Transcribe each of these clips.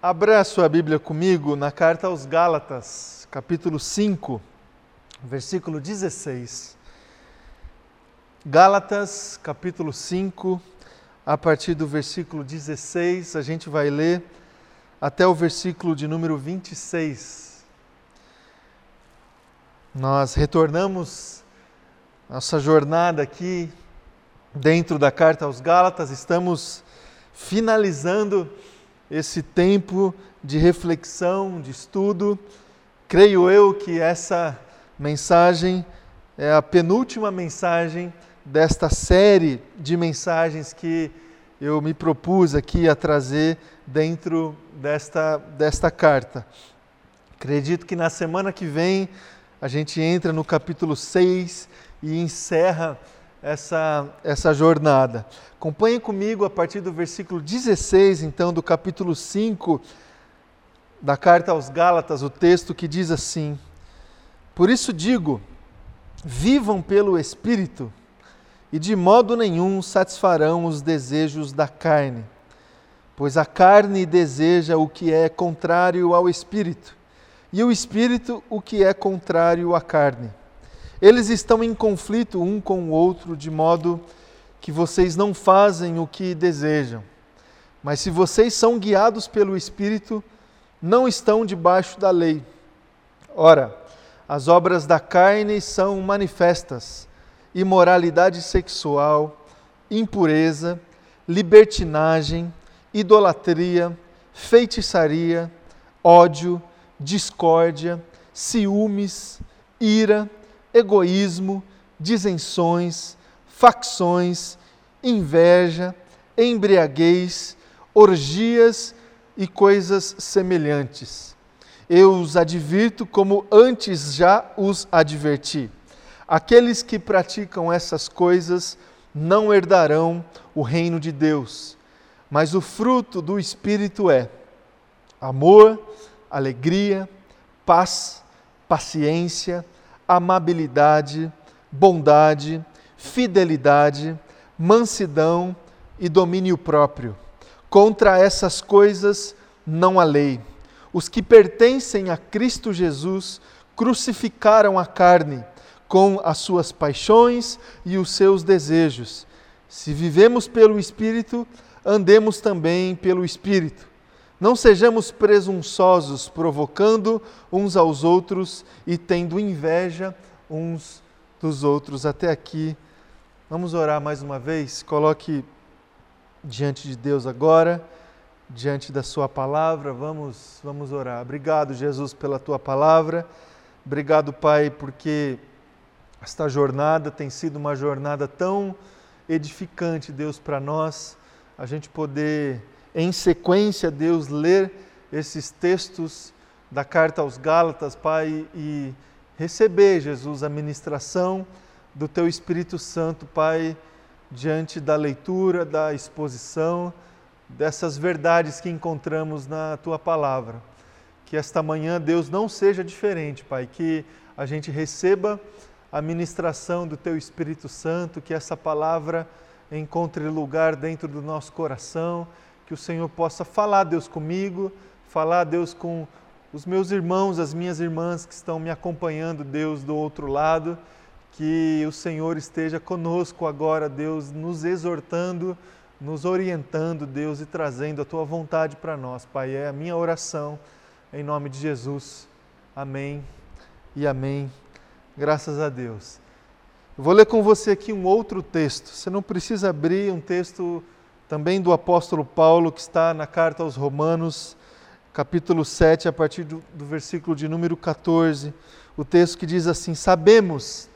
Abra sua Bíblia comigo na carta aos Gálatas, capítulo 5, versículo 16. Gálatas, capítulo 5, a partir do versículo 16, a gente vai ler até o versículo de número 26. Nós retornamos nossa jornada aqui dentro da carta aos Gálatas, estamos finalizando esse tempo de reflexão, de estudo. Creio eu que essa mensagem é a penúltima mensagem desta série de mensagens que eu me propus aqui a trazer dentro desta, desta carta. Acredito que na semana que vem a gente entra no capítulo 6 e encerra essa, essa jornada. Acompanhe comigo a partir do versículo 16, então, do capítulo 5 da carta aos Gálatas, o texto que diz assim: Por isso digo, vivam pelo Espírito, e de modo nenhum satisfarão os desejos da carne, pois a carne deseja o que é contrário ao Espírito, e o Espírito o que é contrário à carne. Eles estão em conflito um com o outro, de modo que vocês não fazem o que desejam. Mas se vocês são guiados pelo Espírito, não estão debaixo da lei. Ora, as obras da carne são manifestas: imoralidade sexual, impureza, libertinagem, idolatria, feitiçaria, ódio, discórdia, ciúmes, ira, egoísmo, disenções, facções, inveja, embriaguez, orgias e coisas semelhantes. Eu os advirto como antes já os adverti. Aqueles que praticam essas coisas não herdarão o reino de Deus, mas o fruto do Espírito é amor, alegria, paz, paciência, amabilidade, bondade, fidelidade, mansidão e domínio próprio. Contra essas coisas não há lei. Os que pertencem a Cristo Jesus crucificaram a carne com as suas paixões e os seus desejos. Se vivemos pelo Espírito, andemos também pelo Espírito. Não sejamos presunçosos, provocando uns aos outros e tendo inveja uns dos outros. Até aqui Vamos orar mais uma vez? Coloque diante de Deus agora, diante da Sua palavra. Vamos, vamos orar. Obrigado, Jesus, pela Tua palavra. Obrigado, Pai, porque esta jornada tem sido uma jornada tão edificante, Deus, para nós. A gente poder, em sequência, Deus, ler esses textos da carta aos Gálatas, Pai, e receber, Jesus, a ministração do Teu Espírito Santo, Pai, diante da leitura, da exposição dessas verdades que encontramos na Tua palavra. Que esta manhã, Deus, não seja diferente, Pai, que a gente receba a ministração do Teu Espírito Santo, que essa palavra encontre lugar dentro do nosso coração, que o Senhor possa falar, Deus, comigo, falar, Deus, com os meus irmãos, as minhas irmãs que estão me acompanhando, Deus, do outro lado que o Senhor esteja conosco agora, Deus, nos exortando, nos orientando, Deus, e trazendo a tua vontade para nós, Pai. É a minha oração, em nome de Jesus. Amém e amém. Graças a Deus. Eu vou ler com você aqui um outro texto. Você não precisa abrir um texto também do apóstolo Paulo, que está na carta aos Romanos, capítulo 7, a partir do, do versículo de número 14. O texto que diz assim: Sabemos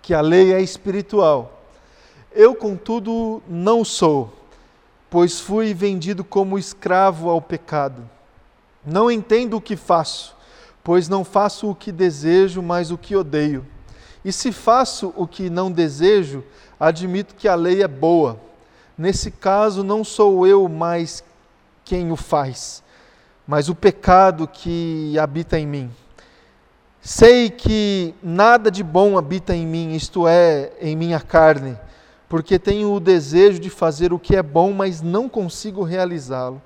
que a lei é espiritual. Eu, contudo, não sou, pois fui vendido como escravo ao pecado. Não entendo o que faço, pois não faço o que desejo, mas o que odeio. E se faço o que não desejo, admito que a lei é boa. Nesse caso, não sou eu mais quem o faz, mas o pecado que habita em mim. Sei que nada de bom habita em mim, isto é, em minha carne, porque tenho o desejo de fazer o que é bom, mas não consigo realizá-lo.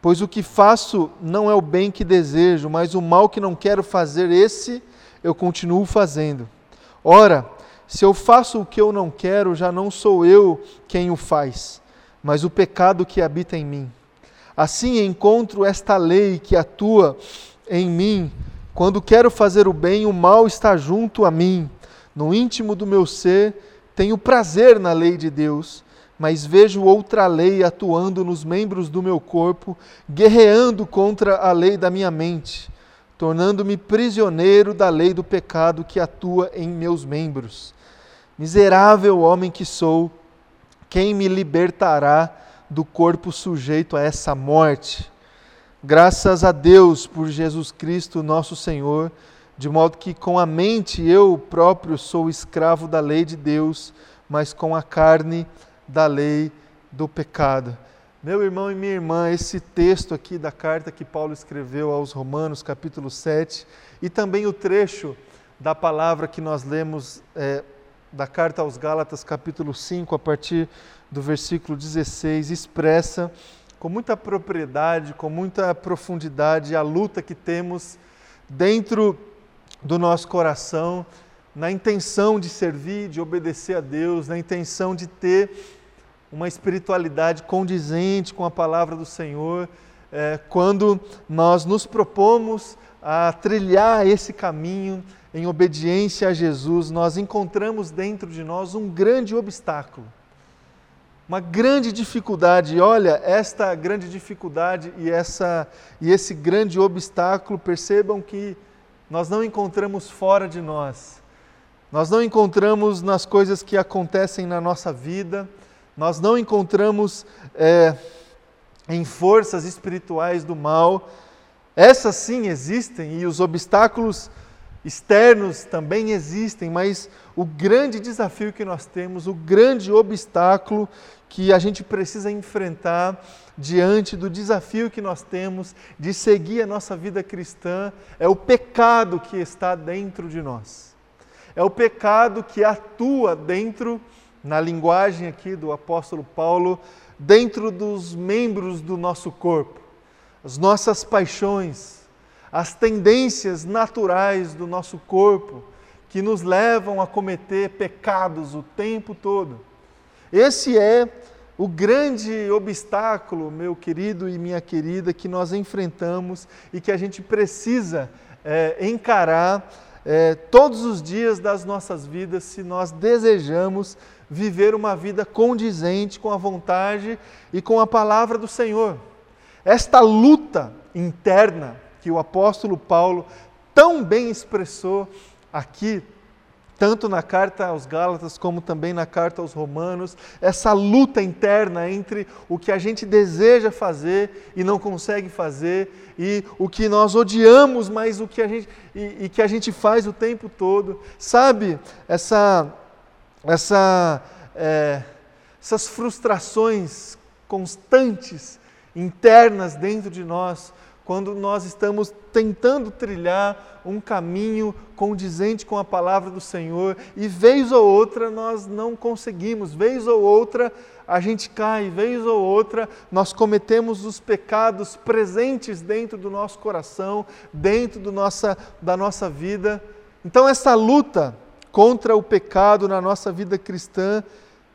Pois o que faço não é o bem que desejo, mas o mal que não quero fazer, esse eu continuo fazendo. Ora, se eu faço o que eu não quero, já não sou eu quem o faz, mas o pecado que habita em mim. Assim encontro esta lei que atua em mim. Quando quero fazer o bem, o mal está junto a mim. No íntimo do meu ser, tenho prazer na lei de Deus, mas vejo outra lei atuando nos membros do meu corpo, guerreando contra a lei da minha mente, tornando-me prisioneiro da lei do pecado que atua em meus membros. Miserável homem que sou, quem me libertará do corpo sujeito a essa morte? Graças a Deus por Jesus Cristo, nosso Senhor, de modo que com a mente eu próprio sou escravo da lei de Deus, mas com a carne da lei do pecado. Meu irmão e minha irmã, esse texto aqui da carta que Paulo escreveu aos Romanos, capítulo 7, e também o trecho da palavra que nós lemos é, da carta aos Gálatas, capítulo 5, a partir do versículo 16, expressa com muita propriedade, com muita profundidade a luta que temos dentro do nosso coração, na intenção de servir, de obedecer a Deus, na intenção de ter uma espiritualidade condizente com a palavra do Senhor, é, quando nós nos propomos a trilhar esse caminho em obediência a Jesus, nós encontramos dentro de nós um grande obstáculo, uma grande dificuldade. E olha, esta grande dificuldade e, essa, e esse grande obstáculo, percebam que nós não encontramos fora de nós, nós não encontramos nas coisas que acontecem na nossa vida, nós não encontramos é, em forças espirituais do mal. Essas sim existem e os obstáculos externos também existem, mas o grande desafio que nós temos, o grande obstáculo que a gente precisa enfrentar diante do desafio que nós temos de seguir a nossa vida cristã é o pecado que está dentro de nós. É o pecado que atua dentro, na linguagem aqui do apóstolo Paulo, dentro dos membros do nosso corpo, as nossas paixões, as tendências naturais do nosso corpo que nos levam a cometer pecados o tempo todo. Esse é o grande obstáculo, meu querido e minha querida, que nós enfrentamos e que a gente precisa é, encarar é, todos os dias das nossas vidas se nós desejamos viver uma vida condizente com a vontade e com a palavra do Senhor. Esta luta interna, que o apóstolo Paulo tão bem expressou aqui, tanto na carta aos Gálatas como também na carta aos Romanos, essa luta interna entre o que a gente deseja fazer e não consegue fazer, e o que nós odiamos, mas o que a gente, e, e que a gente faz o tempo todo. Sabe, essa, essa, é, essas frustrações constantes, internas dentro de nós, quando nós estamos tentando trilhar um caminho condizente com a palavra do Senhor e vez ou outra nós não conseguimos, vez ou outra a gente cai, vez ou outra nós cometemos os pecados presentes dentro do nosso coração, dentro do nossa, da nossa vida. Então, essa luta contra o pecado na nossa vida cristã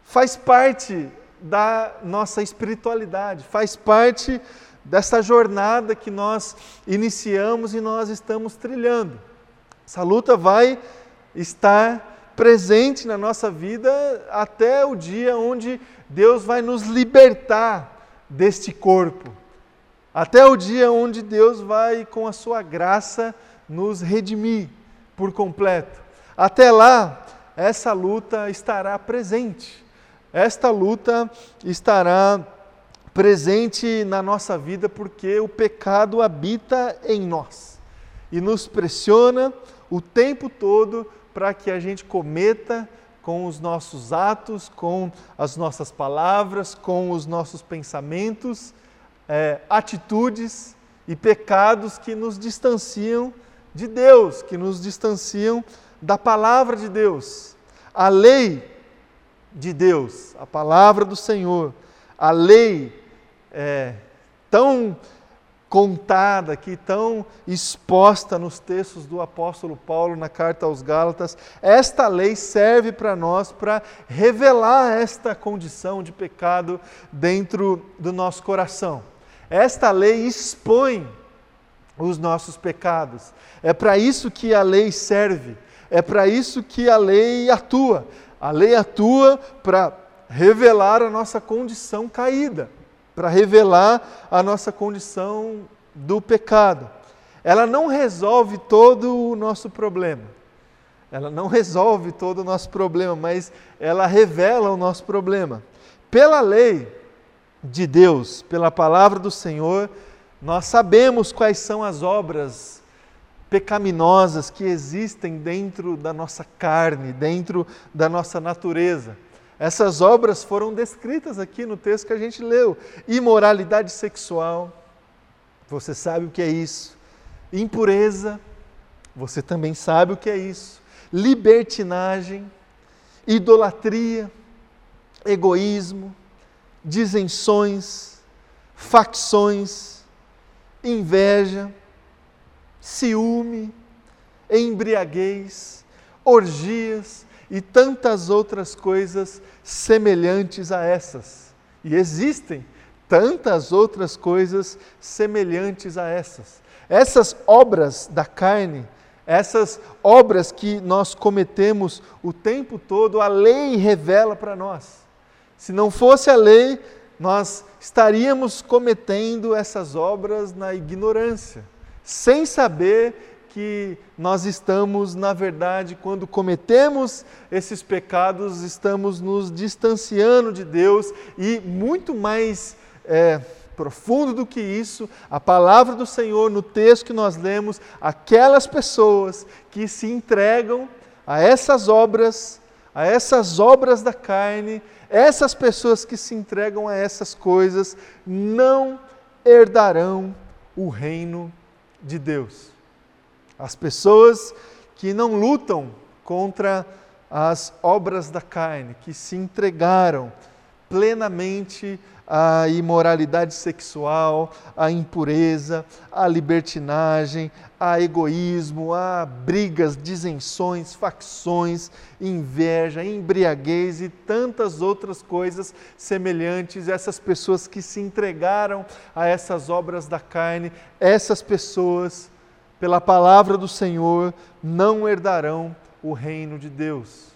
faz parte da nossa espiritualidade, faz parte dessa jornada que nós iniciamos e nós estamos trilhando. Essa luta vai estar presente na nossa vida até o dia onde Deus vai nos libertar deste corpo. Até o dia onde Deus vai, com a sua graça, nos redimir por completo. Até lá, essa luta estará presente. Esta luta estará presente na nossa vida porque o pecado habita em nós e nos pressiona o tempo todo para que a gente cometa com os nossos atos, com as nossas palavras, com os nossos pensamentos, é, atitudes e pecados que nos distanciam de Deus, que nos distanciam da palavra de Deus. A lei de Deus, a palavra do Senhor, a lei é, tão contada aqui, tão exposta nos textos do apóstolo Paulo na carta aos Gálatas, esta lei serve para nós para revelar esta condição de pecado dentro do nosso coração. Esta lei expõe os nossos pecados. É para isso que a lei serve. É para isso que a lei atua. A lei atua para revelar a nossa condição caída para revelar a nossa condição do pecado. Ela não resolve todo o nosso problema. Ela não resolve todo o nosso problema, mas ela revela o nosso problema. Pela lei de Deus, pela palavra do Senhor, nós sabemos quais são as obras pecaminosas que existem dentro da nossa carne, dentro da nossa natureza. Essas obras foram descritas aqui no texto que a gente leu: imoralidade sexual, você sabe o que é isso. Impureza, você também sabe o que é isso. Libertinagem, idolatria, egoísmo, disenções, facções, inveja, ciúme, embriaguez, orgias e tantas outras coisas semelhantes a essas. E existem tantas outras coisas semelhantes a essas. Essas obras da carne, essas obras que nós cometemos o tempo todo, a lei revela para nós. Se não fosse a lei, nós estaríamos cometendo essas obras na ignorância, sem saber que nós estamos, na verdade, quando cometemos esses pecados, estamos nos distanciando de Deus e muito mais é, profundo do que isso, a palavra do Senhor no texto que nós lemos, aquelas pessoas que se entregam a essas obras, a essas obras da carne, essas pessoas que se entregam a essas coisas, não herdarão o reino de Deus. As pessoas que não lutam contra as obras da carne, que se entregaram plenamente à imoralidade sexual, à impureza, à libertinagem, a egoísmo, a brigas, disenções, facções, inveja, embriaguez e tantas outras coisas semelhantes. Essas pessoas que se entregaram a essas obras da carne, essas pessoas pela palavra do Senhor, não herdarão o reino de Deus.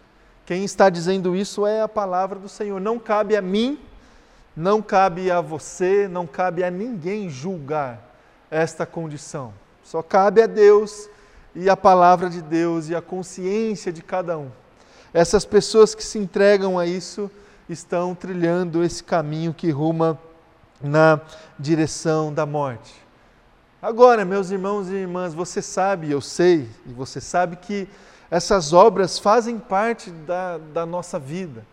Quem está dizendo isso é a palavra do Senhor. Não cabe a mim, não cabe a você, não cabe a ninguém julgar esta condição. Só cabe a Deus e a palavra de Deus e a consciência de cada um. Essas pessoas que se entregam a isso estão trilhando esse caminho que ruma na direção da morte. Agora, meus irmãos e irmãs, você sabe, eu sei, e você sabe que essas obras fazem parte da, da nossa vida.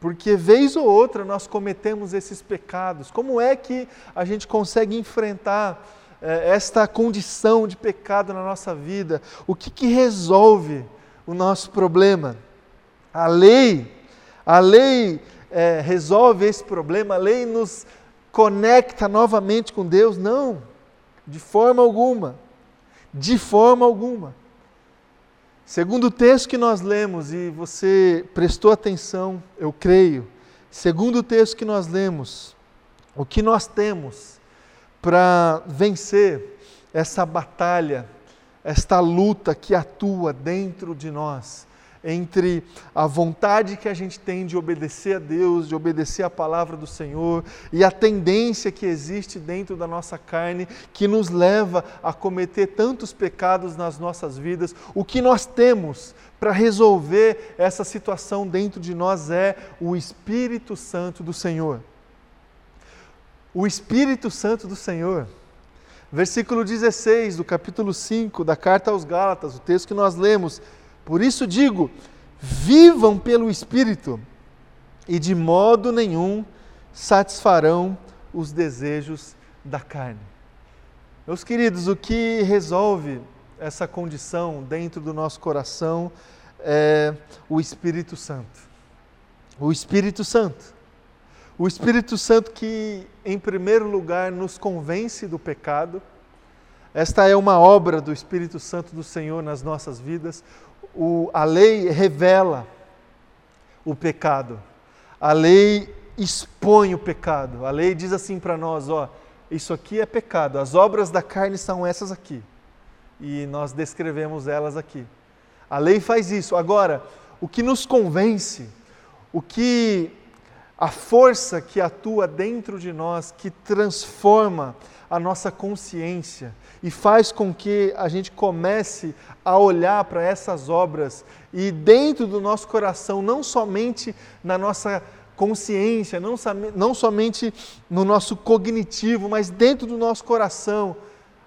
Porque vez ou outra nós cometemos esses pecados. Como é que a gente consegue enfrentar eh, esta condição de pecado na nossa vida? O que, que resolve o nosso problema? A lei, a lei eh, resolve esse problema, a lei nos conecta novamente com Deus? Não. De forma alguma. De forma alguma. Segundo o texto que nós lemos, e você prestou atenção, eu creio, segundo o texto que nós lemos, o que nós temos para vencer essa batalha, esta luta que atua dentro de nós, entre a vontade que a gente tem de obedecer a Deus, de obedecer a palavra do Senhor e a tendência que existe dentro da nossa carne que nos leva a cometer tantos pecados nas nossas vidas. O que nós temos para resolver essa situação dentro de nós é o Espírito Santo do Senhor. O Espírito Santo do Senhor. Versículo 16 do capítulo 5 da carta aos Gálatas, o texto que nós lemos por isso digo: vivam pelo Espírito e de modo nenhum satisfarão os desejos da carne. Meus queridos, o que resolve essa condição dentro do nosso coração é o Espírito Santo. O Espírito Santo. O Espírito Santo que, em primeiro lugar, nos convence do pecado. Esta é uma obra do Espírito Santo do Senhor nas nossas vidas. O, a lei revela o pecado. A lei expõe o pecado. A lei diz assim para nós, ó, isso aqui é pecado. As obras da carne são essas aqui. E nós descrevemos elas aqui. A lei faz isso. Agora, o que nos convence, o que a força que atua dentro de nós, que transforma a nossa consciência e faz com que a gente comece a olhar para essas obras e dentro do nosso coração, não somente na nossa consciência, não, não somente no nosso cognitivo, mas dentro do nosso coração,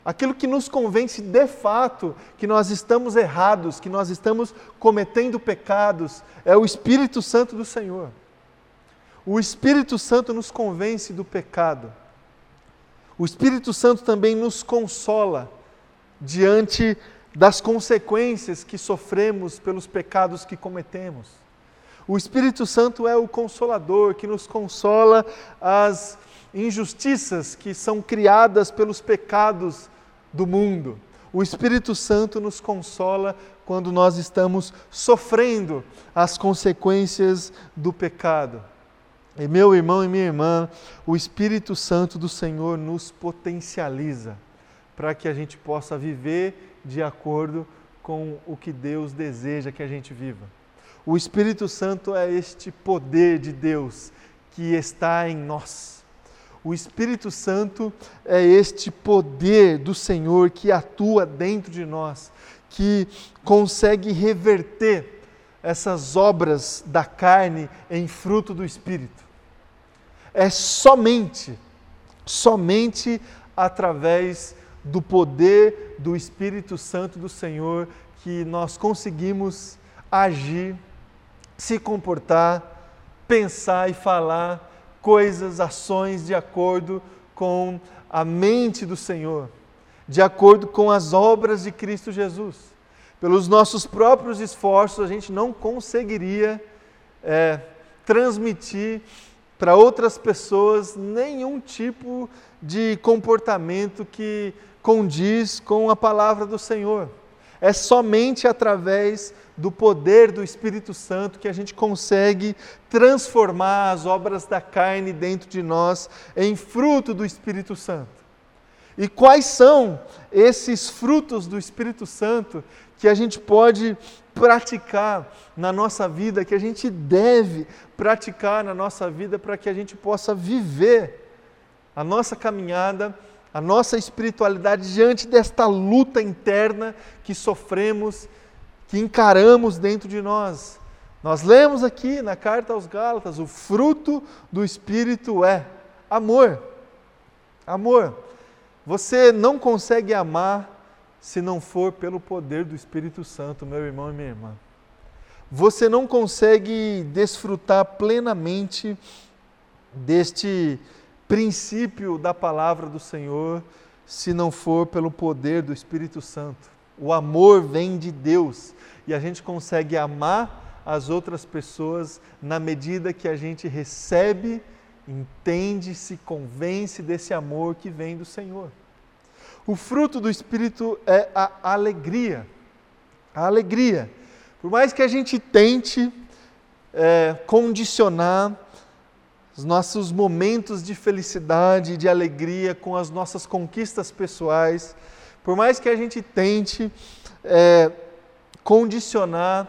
aquilo que nos convence de fato que nós estamos errados, que nós estamos cometendo pecados, é o Espírito Santo do Senhor. O Espírito Santo nos convence do pecado. O Espírito Santo também nos consola diante das consequências que sofremos pelos pecados que cometemos. O Espírito Santo é o consolador que nos consola as injustiças que são criadas pelos pecados do mundo. O Espírito Santo nos consola quando nós estamos sofrendo as consequências do pecado. E meu irmão e minha irmã, o Espírito Santo do Senhor nos potencializa para que a gente possa viver de acordo com o que Deus deseja que a gente viva. O Espírito Santo é este poder de Deus que está em nós. O Espírito Santo é este poder do Senhor que atua dentro de nós, que consegue reverter essas obras da carne em fruto do Espírito. É somente, somente através do poder do Espírito Santo do Senhor que nós conseguimos agir se comportar, pensar e falar coisas, ações de acordo com a mente do Senhor, de acordo com as obras de Cristo Jesus. Pelos nossos próprios esforços, a gente não conseguiria é, transmitir para outras pessoas nenhum tipo de comportamento que condiz com a palavra do Senhor. É somente através do poder do Espírito Santo que a gente consegue transformar as obras da carne dentro de nós em fruto do Espírito Santo. E quais são esses frutos do Espírito Santo que a gente pode praticar na nossa vida, que a gente deve praticar na nossa vida para que a gente possa viver a nossa caminhada, a nossa espiritualidade diante desta luta interna que sofremos que encaramos dentro de nós. Nós lemos aqui na carta aos Gálatas: o fruto do Espírito é amor. Amor. Você não consegue amar se não for pelo poder do Espírito Santo, meu irmão e minha irmã. Você não consegue desfrutar plenamente deste princípio da palavra do Senhor se não for pelo poder do Espírito Santo. O amor vem de Deus e a gente consegue amar as outras pessoas na medida que a gente recebe, entende, se convence desse amor que vem do Senhor. O fruto do Espírito é a alegria. A alegria. Por mais que a gente tente é, condicionar os nossos momentos de felicidade, de alegria com as nossas conquistas pessoais, por mais que a gente tente é, condicionar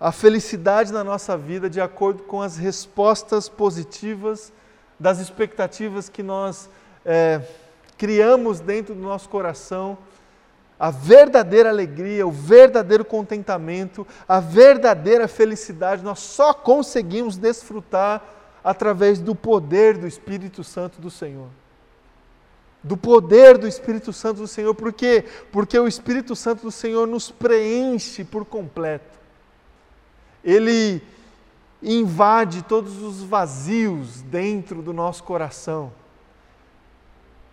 a felicidade na nossa vida de acordo com as respostas positivas das expectativas que nós é, criamos dentro do nosso coração, a verdadeira alegria, o verdadeiro contentamento, a verdadeira felicidade, nós só conseguimos desfrutar através do poder do Espírito Santo do Senhor do poder do Espírito Santo do Senhor. Por quê? Porque o Espírito Santo do Senhor nos preenche por completo. Ele invade todos os vazios dentro do nosso coração.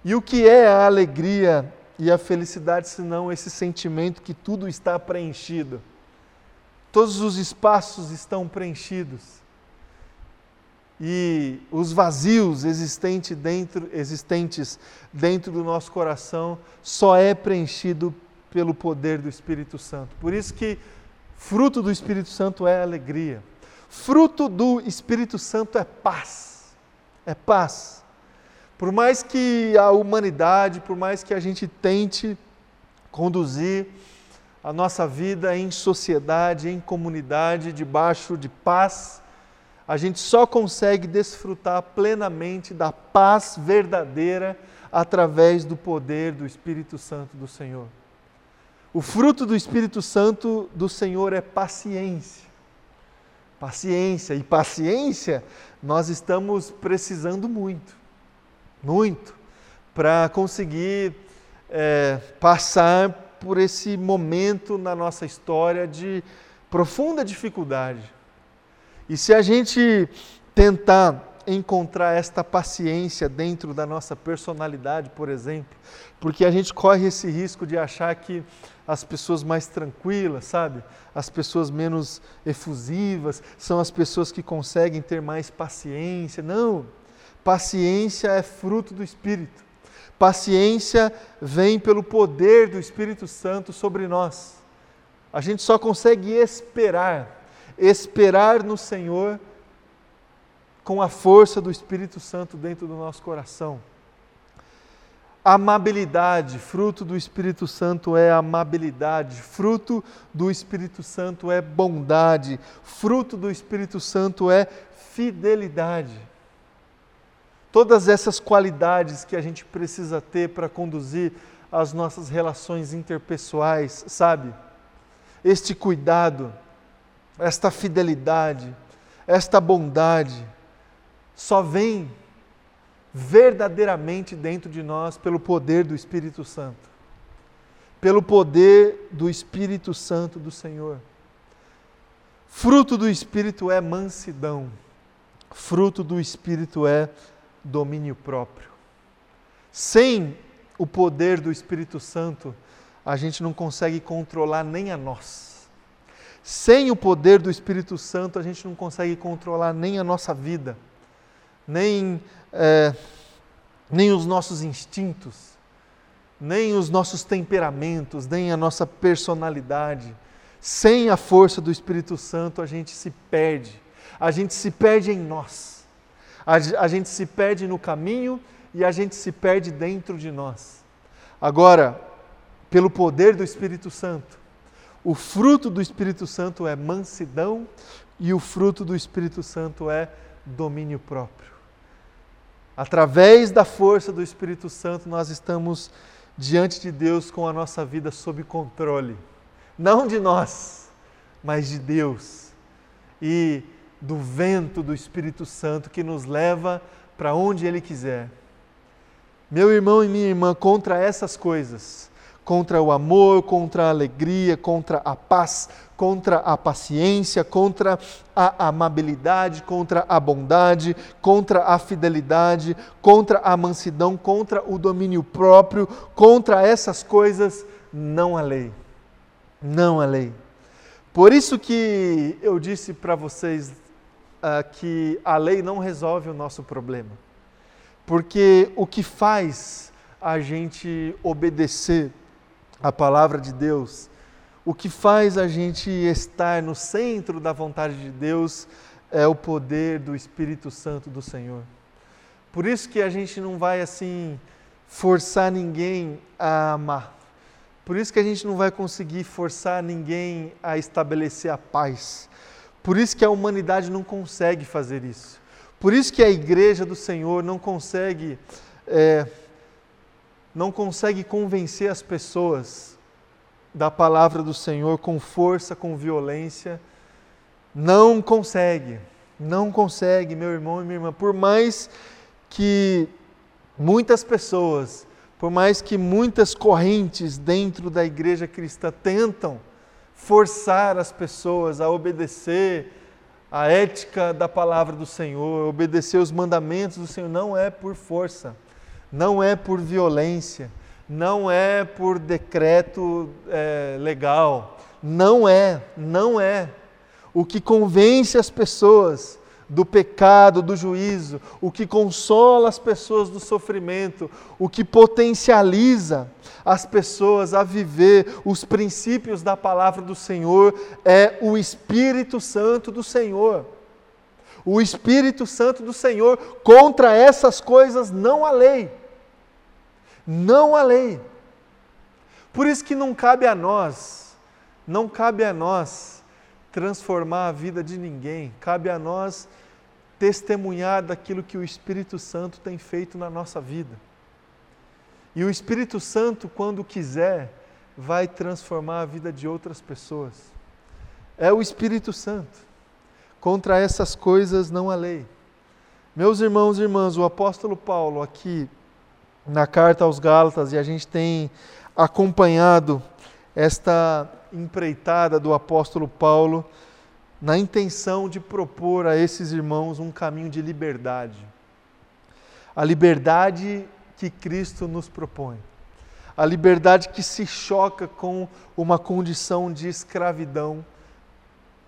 E o que é a alegria e a felicidade senão esse sentimento que tudo está preenchido? Todos os espaços estão preenchidos. e os vazios existentes dentro, existentes dentro do nosso coração só é preenchido pelo poder do Espírito Santo. Por isso que fruto do Espírito Santo é alegria. Fruto do Espírito Santo é paz. É paz. Por mais que a humanidade, por mais que a gente tente conduzir a nossa vida em sociedade, em comunidade, debaixo de paz, a gente só consegue desfrutar plenamente da paz verdadeira através do poder do Espírito Santo do Senhor. O fruto do Espírito Santo do Senhor é paciência. Paciência. E paciência nós estamos precisando muito, muito, para conseguir é, passar por esse momento na nossa história de profunda dificuldade. E se a gente tentar encontrar esta paciência dentro da nossa personalidade, por exemplo, porque a gente corre esse risco de achar que as pessoas mais tranquilas, sabe? As pessoas menos efusivas são as pessoas que conseguem ter mais paciência. Não! Paciência é fruto do Espírito. Paciência vem pelo poder do Espírito Santo sobre nós. A gente só consegue esperar esperar no Senhor com a força do Espírito Santo dentro do nosso coração. Amabilidade, fruto do Espírito Santo é amabilidade, fruto do Espírito Santo é bondade, fruto do Espírito Santo é fidelidade. Todas essas qualidades que a gente precisa ter para conduzir as nossas relações interpessoais, sabe? Este cuidado, esta fidelidade, esta bondade, só vem verdadeiramente dentro de nós pelo poder do Espírito Santo. Pelo poder do Espírito Santo do Senhor. Fruto do Espírito é mansidão. Fruto do Espírito é domínio próprio. Sem o poder do Espírito Santo, a gente não consegue controlar nem a nós sem o poder do Espírito Santo, a gente não consegue controlar nem a nossa vida, nem, é, nem os nossos instintos, nem os nossos temperamentos, nem a nossa personalidade. Sem a força do Espírito Santo, a gente se perde. A gente se perde em nós. A, gente se perde no caminho e a gente se perde dentro de nós. Agora, pelo poder do Espírito Santo, o fruto do Espírito Santo é mansidão e o fruto do Espírito Santo é domínio próprio. Através da força do Espírito Santo, nós estamos diante de Deus com a nossa vida sob controle. Não de nós, mas de Deus. E do vento do Espírito Santo que nos leva para onde Ele quiser. Meu irmão e minha irmã, contra essas coisas, contra o amor, contra a alegria, contra a paz, contra a paciência, contra a amabilidade, contra a bondade, contra a fidelidade, contra a mansidão, contra o domínio próprio, contra essas coisas, não há lei. Não há lei. Por isso que eu disse para vocês uh, que a lei não resolve o nosso problema. Porque o que faz a gente obedecer a palavra de Deus, o que faz a gente estar no centro da vontade de Deus é o poder do Espírito Santo do Senhor. Por isso que a gente não vai assim forçar ninguém a amar. Por isso que a gente não vai conseguir forçar ninguém a estabelecer a paz. Por isso que a humanidade não consegue fazer isso. Por isso que a igreja do Senhor não consegue é, não consegue convencer as pessoas da palavra do Senhor com força, com violência. Não consegue, não consegue, meu irmão e minha irmã. Por mais que muitas pessoas, por mais que muitas correntes dentro da igreja cristã tentam forçar as pessoas a obedecer a ética da palavra do Senhor, obedecer os mandamentos do Senhor, não é por força não é por violência, não é por decreto é, legal, não é, não é. O que convence as pessoas do pecado, do juízo, o que consola as pessoas do sofrimento, o que potencializa as pessoas a viver os princípios da palavra do Senhor é o Espírito Santo do Senhor. O Espírito Santo do Senhor contra essas coisas não há lei. Não há lei. Por isso que não cabe a nós, não cabe a nós transformar a vida de ninguém, cabe a nós testemunhar daquilo que o Espírito Santo tem feito na nossa vida. E o Espírito Santo, quando quiser, vai transformar a vida de outras pessoas. É o Espírito Santo. Contra essas coisas não há lei. Meus irmãos e irmãs, o apóstolo Paulo, aqui na carta aos Gálatas, e a gente tem acompanhado esta empreitada do apóstolo Paulo na intenção de propor a esses irmãos um caminho de liberdade. A liberdade que Cristo nos propõe. A liberdade que se choca com uma condição de escravidão,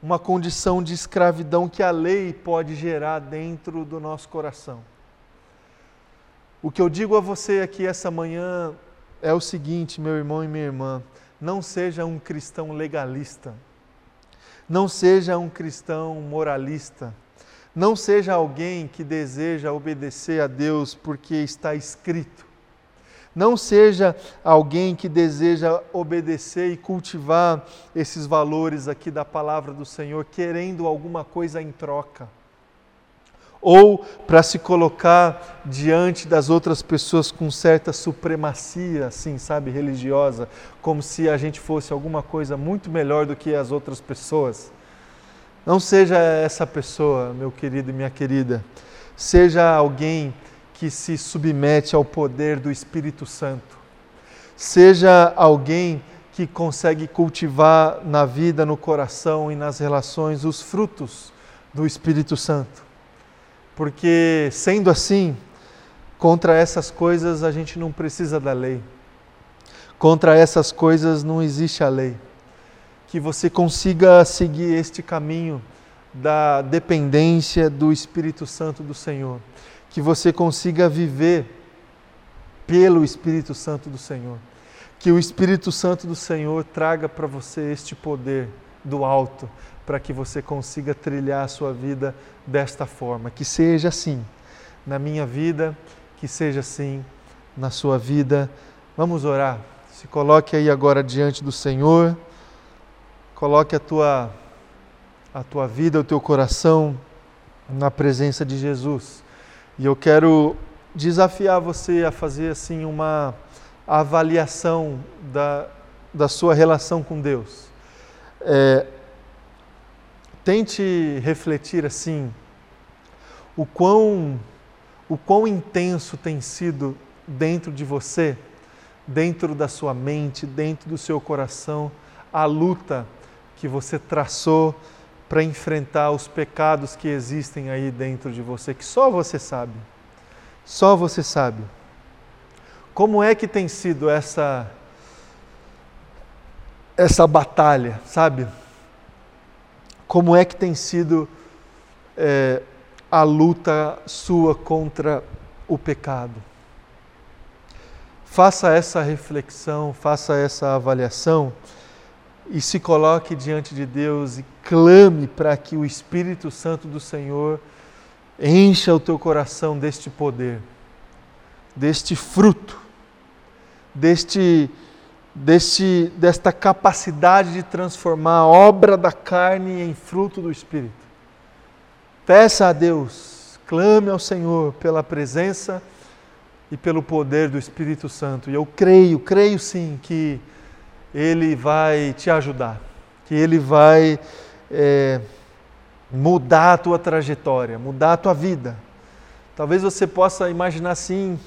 uma condição de escravidão que a lei pode gerar dentro do nosso coração. O que eu digo a você aqui essa manhã é o seguinte, meu irmão e minha irmã: não seja um cristão legalista, não seja um cristão moralista, não seja alguém que deseja obedecer a Deus porque está escrito. Não seja alguém que deseja obedecer e cultivar esses valores aqui da palavra do Senhor, querendo alguma coisa em troca ou para se colocar diante das outras pessoas com certa supremacia, assim, sabe, religiosa, como se a gente fosse alguma coisa muito melhor do que as outras pessoas. Não seja essa pessoa, meu querido e minha querida. Seja alguém que se submete ao poder do Espírito Santo. Seja alguém que consegue cultivar na vida, no coração e nas relações os frutos do Espírito Santo porque sendo assim, contra essas coisas a gente não precisa da lei. Contra essas coisas não existe a lei. Que você consiga seguir este caminho da dependência do Espírito Santo do Senhor. Que você consiga viver pelo Espírito Santo do Senhor. Que o Espírito Santo do Senhor traga para você este poder do alto para que você consiga trilhar a sua vida desta forma. Que seja assim na minha vida, que seja assim na sua vida. Vamos orar. Se coloque aí agora diante do Senhor. Coloque a tua a tua vida, o teu coração na presença de Jesus. E eu quero desafiar você a fazer assim uma avaliação da, da sua relação com Deus. É, Tente refletir assim o quão o quão intenso tem sido dentro de você, dentro da sua mente, dentro do seu coração, a luta que você traçou para enfrentar os pecados que existem aí dentro de você, que só você sabe. Só você sabe. Como é que tem sido essa essa batalha, sabe? Como é que tem sido é, a luta sua contra o pecado? Faça essa reflexão, faça essa avaliação e se coloque diante de Deus e clame para que o Espírito Santo do Senhor encha o teu coração deste poder, deste fruto, deste deste, desta capacidade de transformar a obra da carne em fruto do Espírito. Peça a Deus, clame ao Senhor pela presença e pelo poder do Espírito Santo. E eu creio, creio sim que Ele vai te ajudar, que Ele vai é, mudar a tua trajetória, mudar a tua vida. Talvez você possa imaginar assim,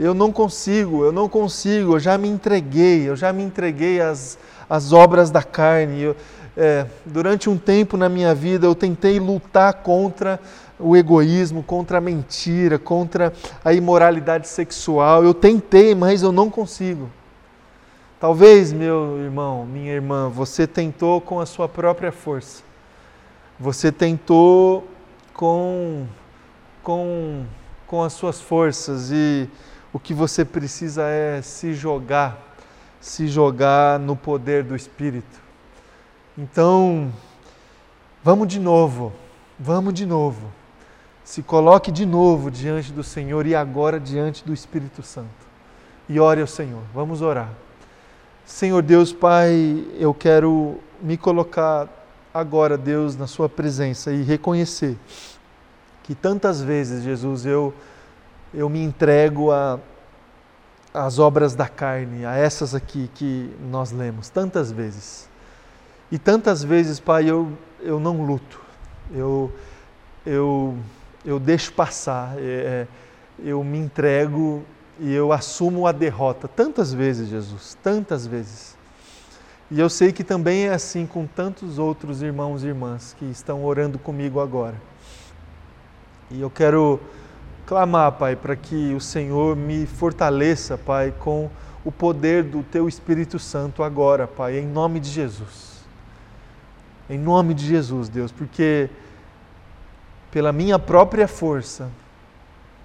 eu não consigo, eu não consigo, eu já me entreguei, eu já me entreguei às, às obras da carne. Eu, é, durante um tempo na minha vida eu tentei lutar contra o egoísmo, contra a mentira, contra a imoralidade sexual. Eu tentei, mas eu não consigo. Talvez, meu irmão, minha irmã, você tentou com a sua própria força. Você tentou com, com, com as suas forças e o que você precisa é se jogar, se jogar no poder do Espírito. Então, vamos de novo, vamos de novo. Se coloque de novo diante do Senhor e agora diante do Espírito Santo. E ore ao Senhor. Vamos orar. Senhor Deus Pai, eu quero me colocar agora, Deus, na Sua presença e reconhecer que tantas vezes, Jesus, eu, eu me entrego às obras da carne, a essas aqui que nós lemos, tantas vezes. E tantas vezes, Pai, eu, eu não luto, eu, eu, eu deixo passar, é, é eu me entrego e eu assumo a derrota. Tantas vezes, Jesus, tantas vezes. E eu sei que também é assim com tantos outros irmãos e irmãs que estão orando comigo agora. E eu quero clamar, Pai, para que o Senhor me fortaleça, Pai, com o poder do Teu Espírito Santo agora, Pai, em nome de Jesus. Em nome de Jesus, Deus, porque pela minha própria força,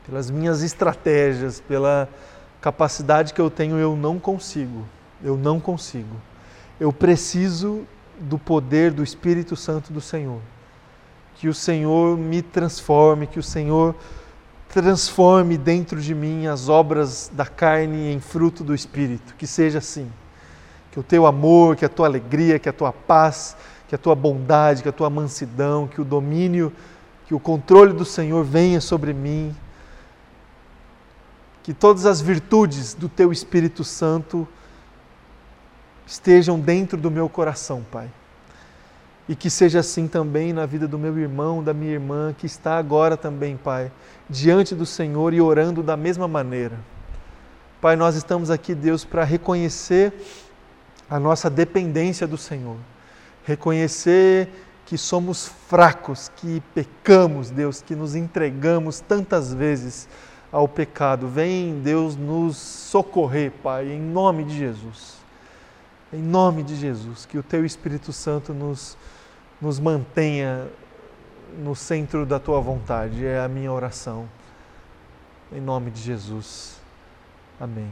pelas minhas estratégias, pela capacidade que eu tenho, eu não consigo. Eu não consigo eu preciso do poder do Espírito Santo do Senhor. Que o Senhor me transforme, que o Senhor transforme dentro de mim as obras da carne em fruto do Espírito. Que seja assim. Que o teu amor, que a tua alegria, que a tua paz, que a tua bondade, que a tua mansidão, que o domínio, que o controle do Senhor venha sobre mim. Que todas as virtudes do teu Espírito Santo estejam dentro do meu coração, Pai. E que seja assim também na vida do meu irmão, da minha irmã, que está agora também, Pai, diante do Senhor e orando da mesma maneira. Pai, nós estamos aqui, Deus, para reconhecer a nossa dependência do Senhor, reconhecer que somos fracos, que pecamos, Deus, que nos entregamos tantas vezes ao pecado. Vem, Deus, nos socorrer, Pai, em nome de Jesus. Em nome de Jesus, que o Teu Espírito Santo nos, nos mantenha no centro da Tua vontade, é a minha oração. Em nome de Jesus. Amém.